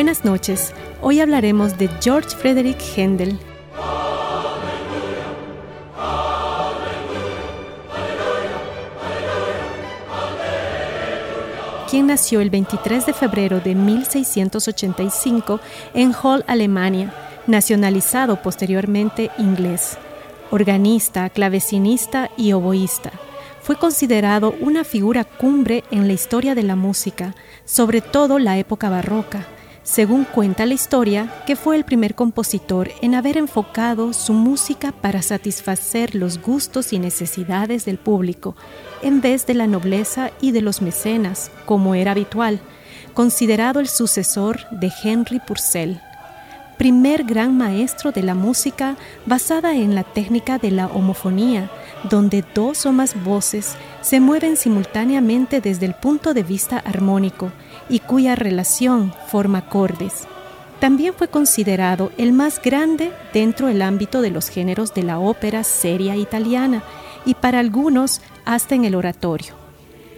Buenas noches. Hoy hablaremos de George Frederick Händel. quien nació el 23 de febrero de 1685 en Hall, Alemania, nacionalizado posteriormente inglés. Organista, clavecinista y oboísta. Fue considerado una figura cumbre en la historia de la música, sobre todo la época barroca según cuenta la historia, que fue el primer compositor en haber enfocado su música para satisfacer los gustos y necesidades del público, en vez de la nobleza y de los mecenas, como era habitual, considerado el sucesor de Henry Purcell, primer gran maestro de la música basada en la técnica de la homofonía, donde dos o más voces se mueven simultáneamente desde el punto de vista armónico, y cuya relación forma acordes. También fue considerado el más grande dentro del ámbito de los géneros de la ópera seria italiana y para algunos hasta en el oratorio.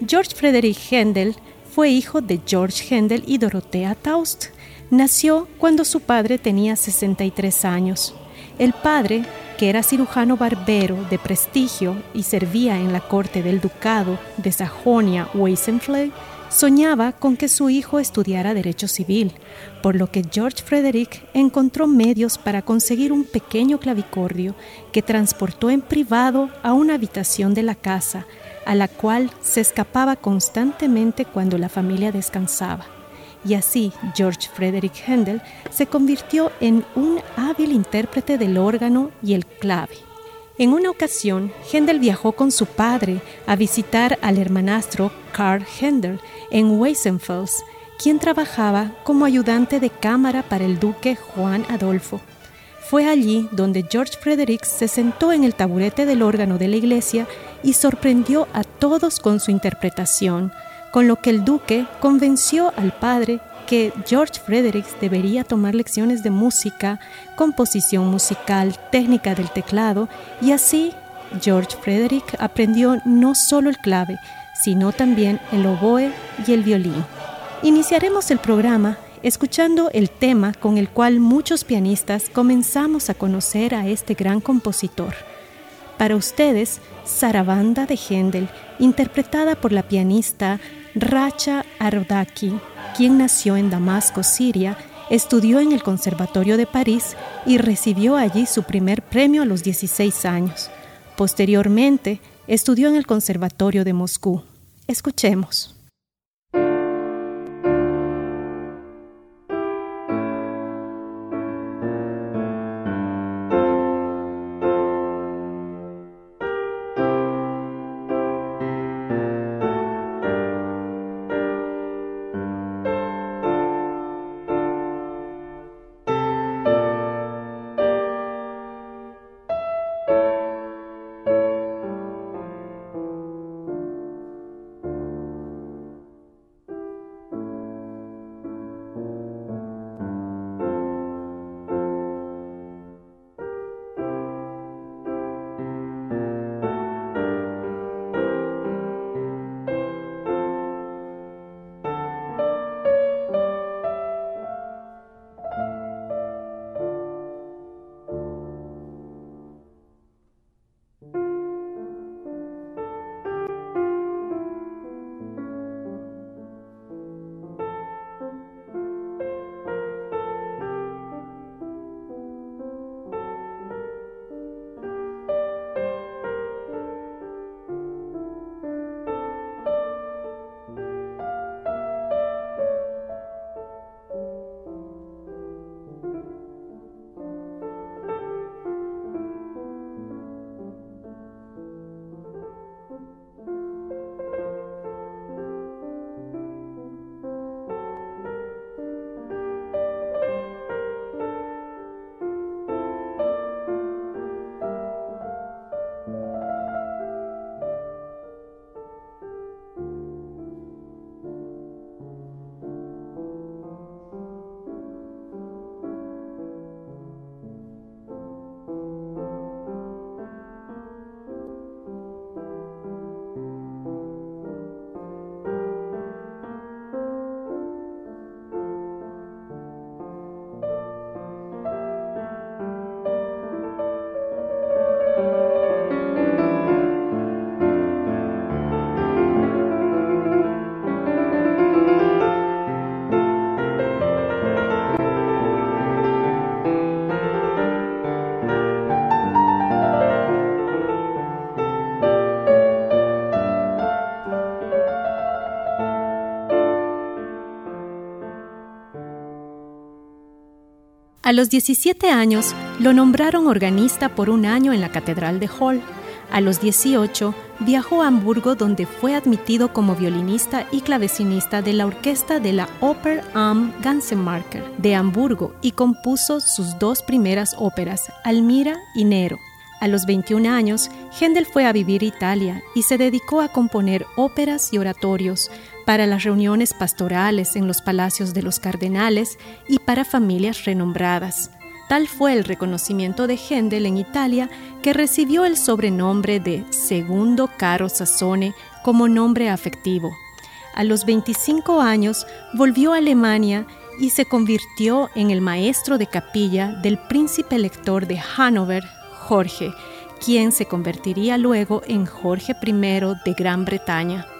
George Frederick Händel fue hijo de George Händel y Dorothea Taust. Nació cuando su padre tenía 63 años. El padre, que era cirujano barbero de prestigio y servía en la corte del ducado de Sajonia-Weissenfels, soñaba con que su hijo estudiara derecho civil, por lo que George Frederick encontró medios para conseguir un pequeño clavicordio que transportó en privado a una habitación de la casa, a la cual se escapaba constantemente cuando la familia descansaba. Y así George Frederick Händel se convirtió en un hábil intérprete del órgano y el clave. En una ocasión, Händel viajó con su padre a visitar al hermanastro Karl Händel en Weissenfels, quien trabajaba como ayudante de cámara para el duque Juan Adolfo. Fue allí donde George Frederick se sentó en el taburete del órgano de la iglesia y sorprendió a todos con su interpretación, con lo que el duque convenció al padre que George Frederick debería tomar lecciones de música, composición musical, técnica del teclado, y así George Frederick aprendió no solo el clave, sino también el oboe y el violín. Iniciaremos el programa escuchando el tema con el cual muchos pianistas comenzamos a conocer a este gran compositor. Para ustedes, Sarabanda de Händel, interpretada por la pianista Racha Ardaki, quien nació en Damasco, Siria, estudió en el Conservatorio de París y recibió allí su primer premio a los 16 años. Posteriormente, estudió en el Conservatorio de Moscú. Escuchemos. A los 17 años lo nombraron organista por un año en la Catedral de Hall. A los 18 viajó a Hamburgo donde fue admitido como violinista y clavecinista de la orquesta de la Oper am Gansemarker de Hamburgo y compuso sus dos primeras óperas, Almira y Nero. A los 21 años, Händel fue a vivir a Italia y se dedicó a componer óperas y oratorios para las reuniones pastorales en los palacios de los cardenales y para familias renombradas. Tal fue el reconocimiento de Händel en Italia que recibió el sobrenombre de Segundo Caro Sassone como nombre afectivo. A los 25 años volvió a Alemania y se convirtió en el maestro de capilla del príncipe elector de Hannover, Jorge, quien se convertiría luego en Jorge I de Gran Bretaña.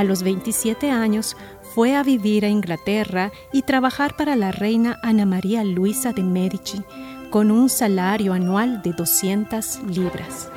A los 27 años fue a vivir a Inglaterra y trabajar para la reina Ana María Luisa de Medici, con un salario anual de 200 libras.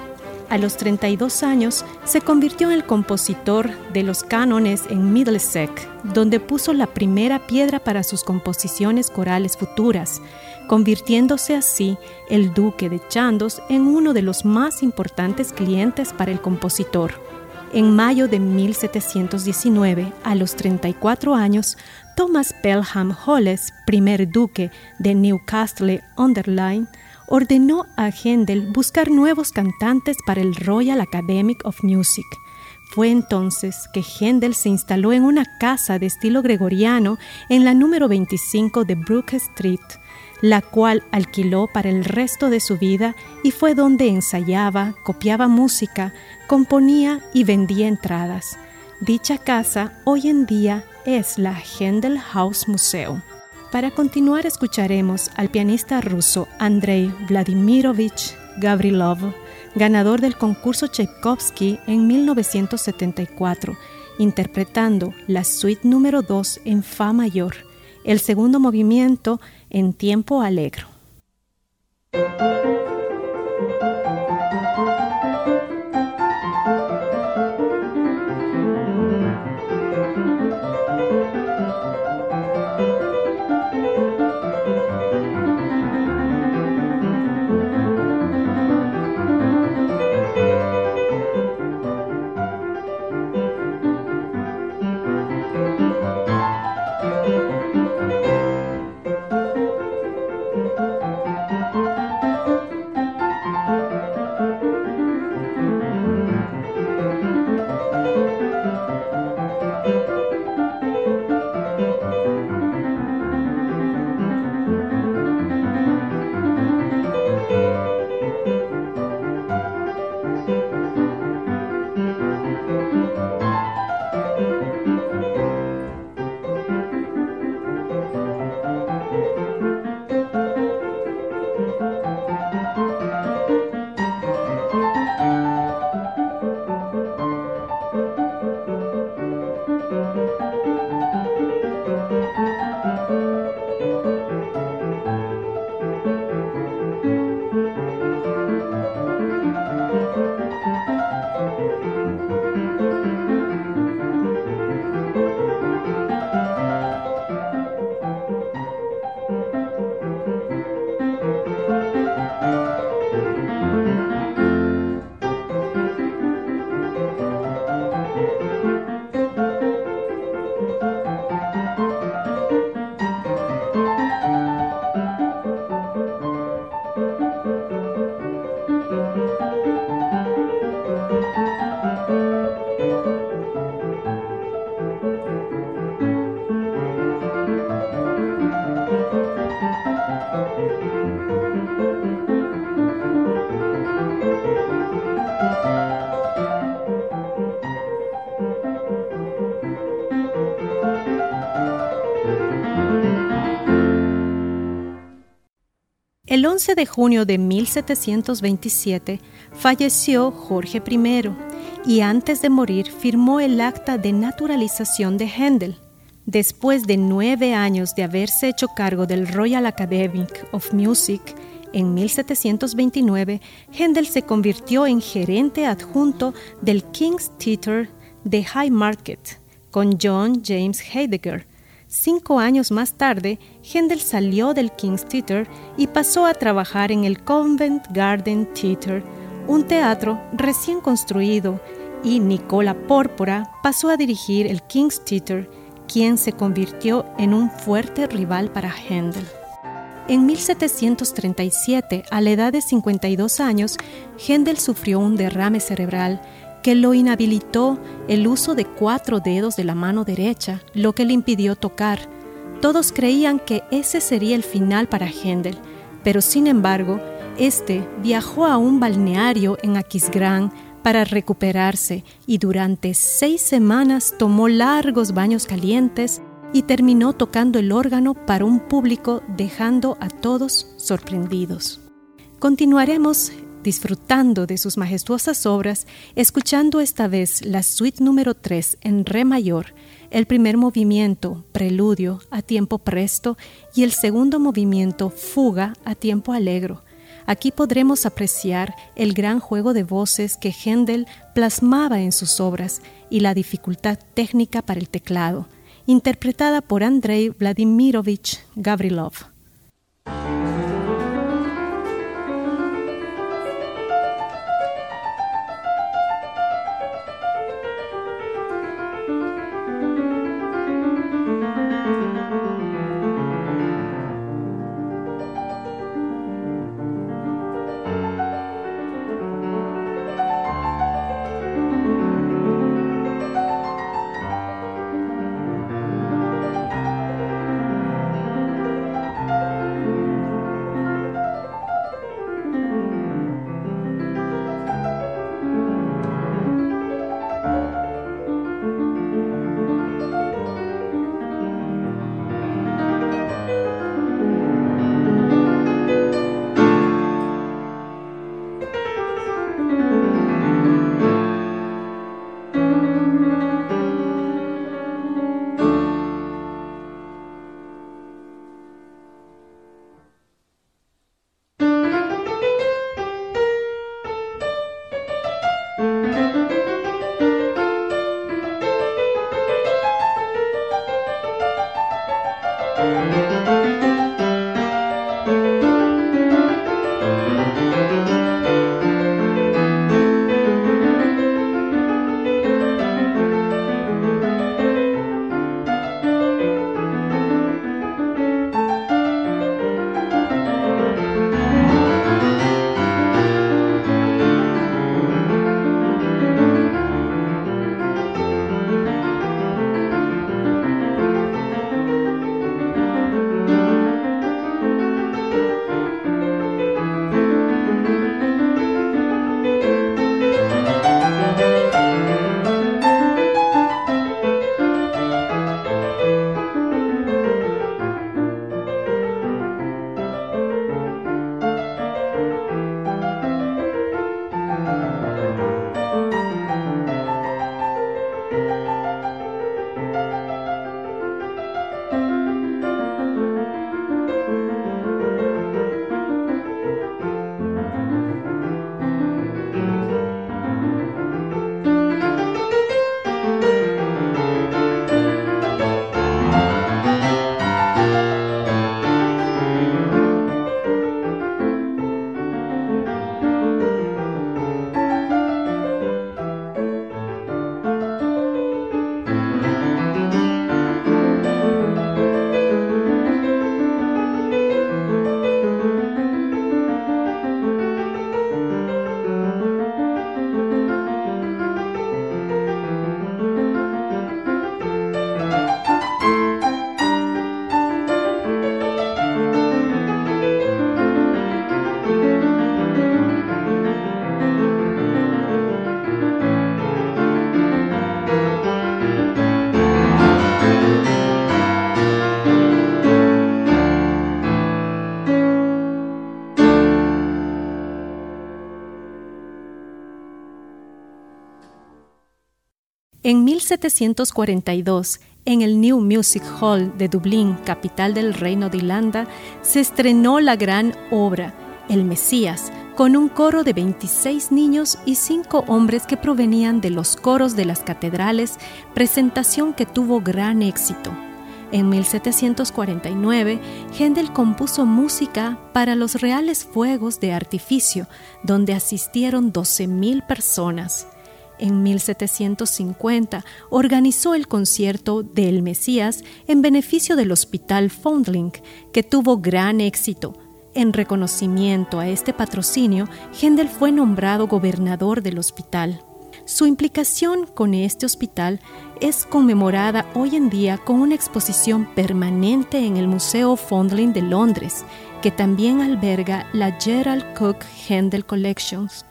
A los 32 años se convirtió en el compositor de los cánones en Middlesex, donde puso la primera piedra para sus composiciones corales futuras, convirtiéndose así el duque de Chandos en uno de los más importantes clientes para el compositor. En mayo de 1719, a los 34 años, Thomas Pelham Holles, primer duque de Newcastle-under-Lyme, ordenó a Händel buscar nuevos cantantes para el Royal Academy of Music. Fue entonces que Händel se instaló en una casa de estilo gregoriano en la número 25 de Brook Street, la cual alquiló para el resto de su vida y fue donde ensayaba, copiaba música, componía y vendía entradas. Dicha casa hoy en día es la Händel House Museum. Para continuar escucharemos al pianista ruso Andrei Vladimirovich Gavrilov, ganador del concurso Tchaikovsky en 1974, interpretando la suite número 2 en Fa mayor, el segundo movimiento en tiempo alegro. El 11 de junio de 1727 falleció Jorge I y antes de morir firmó el acta de naturalización de Händel. Después de nueve años de haberse hecho cargo del Royal Academy of Music, en 1729 Händel se convirtió en gerente adjunto del King's Theatre de High Market con John James Heidegger, Cinco años más tarde, Händel salió del King's Theatre y pasó a trabajar en el Convent Garden Theatre, un teatro recién construido, y Nicola Pórpora pasó a dirigir el King's Theatre, quien se convirtió en un fuerte rival para Händel. En 1737, a la edad de 52 años, Händel sufrió un derrame cerebral que lo inhabilitó el uso de cuatro dedos de la mano derecha, lo que le impidió tocar. Todos creían que ese sería el final para Händel, pero sin embargo, este viajó a un balneario en Aquisgrán para recuperarse y durante seis semanas tomó largos baños calientes y terminó tocando el órgano para un público dejando a todos sorprendidos. Continuaremos disfrutando de sus majestuosas obras, escuchando esta vez la suite número 3 en re mayor, el primer movimiento, preludio, a tiempo presto, y el segundo movimiento, fuga, a tiempo alegro. Aquí podremos apreciar el gran juego de voces que Händel plasmaba en sus obras y la dificultad técnica para el teclado, interpretada por Andrei Vladimirovich Gavrilov. 1742, en el New Music Hall de Dublín, capital del Reino de Irlanda, se estrenó la gran obra, El Mesías, con un coro de 26 niños y 5 hombres que provenían de los coros de las catedrales, presentación que tuvo gran éxito. En 1749, Händel compuso música para los reales fuegos de artificio, donde asistieron 12.000 personas. En 1750 organizó el concierto del Mesías en beneficio del Hospital Foundling, que tuvo gran éxito. En reconocimiento a este patrocinio, Händel fue nombrado gobernador del hospital. Su implicación con este hospital es conmemorada hoy en día con una exposición permanente en el Museo Fondling de Londres, que también alberga la Gerald Cook Händel Collections.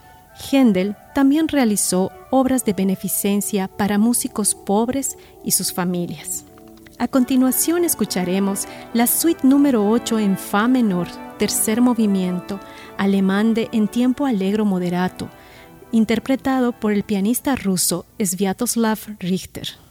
Händel también realizó obras de beneficencia para músicos pobres y sus familias. A continuación escucharemos la suite número 8 en Fa menor, tercer movimiento, alemán de en tiempo alegro moderato, interpretado por el pianista ruso Sviatoslav Richter.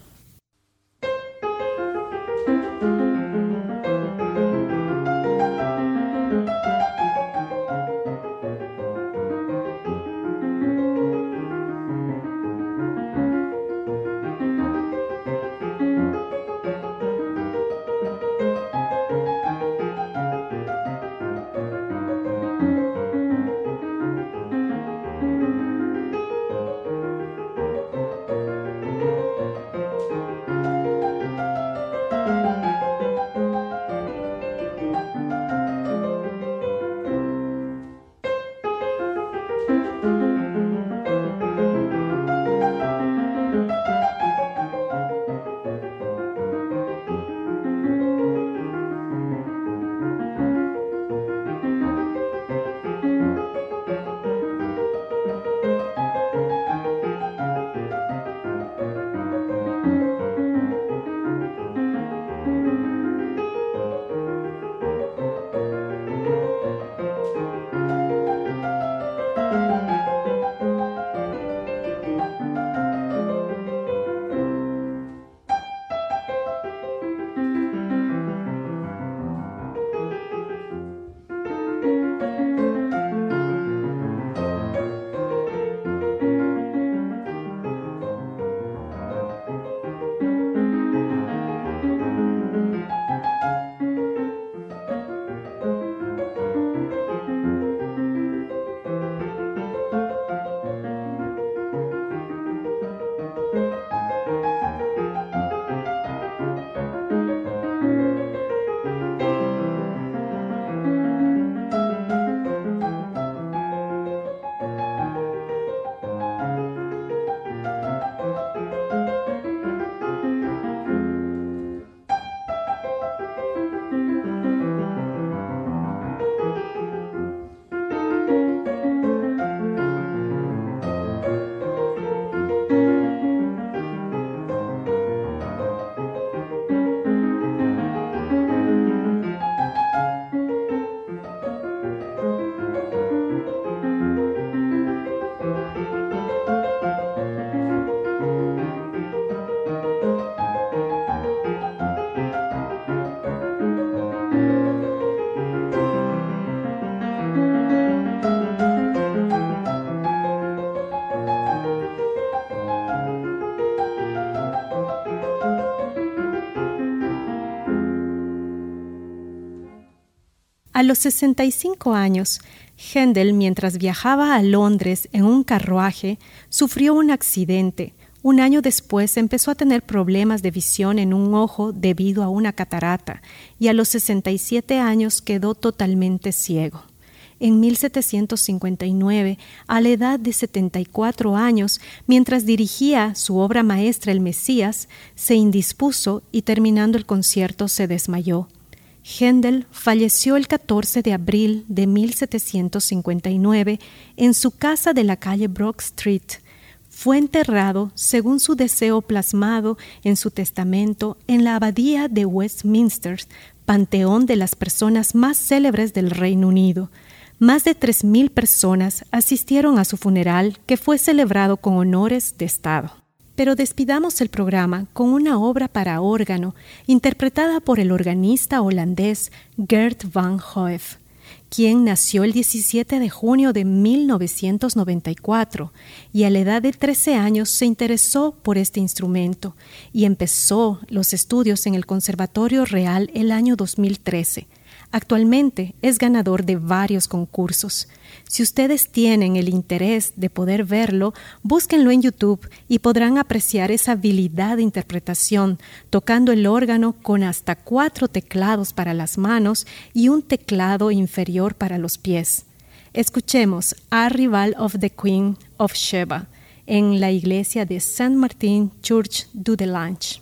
A los 65 años, Händel, mientras viajaba a Londres en un carruaje, sufrió un accidente. Un año después empezó a tener problemas de visión en un ojo debido a una catarata y a los 67 años quedó totalmente ciego. En 1759, a la edad de 74 años, mientras dirigía su obra maestra El Mesías, se indispuso y terminando el concierto se desmayó. Händel falleció el 14 de abril de 1759 en su casa de la calle Brock Street. Fue enterrado, según su deseo plasmado en su testamento, en la abadía de Westminster, panteón de las personas más célebres del Reino Unido. Más de 3.000 personas asistieron a su funeral, que fue celebrado con honores de Estado. Pero despidamos el programa con una obra para órgano interpretada por el organista holandés Gert van Hoef. quien nació el 17 de junio de 1994 y a la edad de 13 años se interesó por este instrumento y empezó los estudios en el Conservatorio Real el año 2013 Actualmente es ganador de varios concursos. Si ustedes tienen el interés de poder verlo, búsquenlo en YouTube y podrán apreciar esa habilidad de interpretación, tocando el órgano con hasta cuatro teclados para las manos y un teclado inferior para los pies. Escuchemos a Rival of the Queen of Sheba en la iglesia de Saint Martin Church du Delange.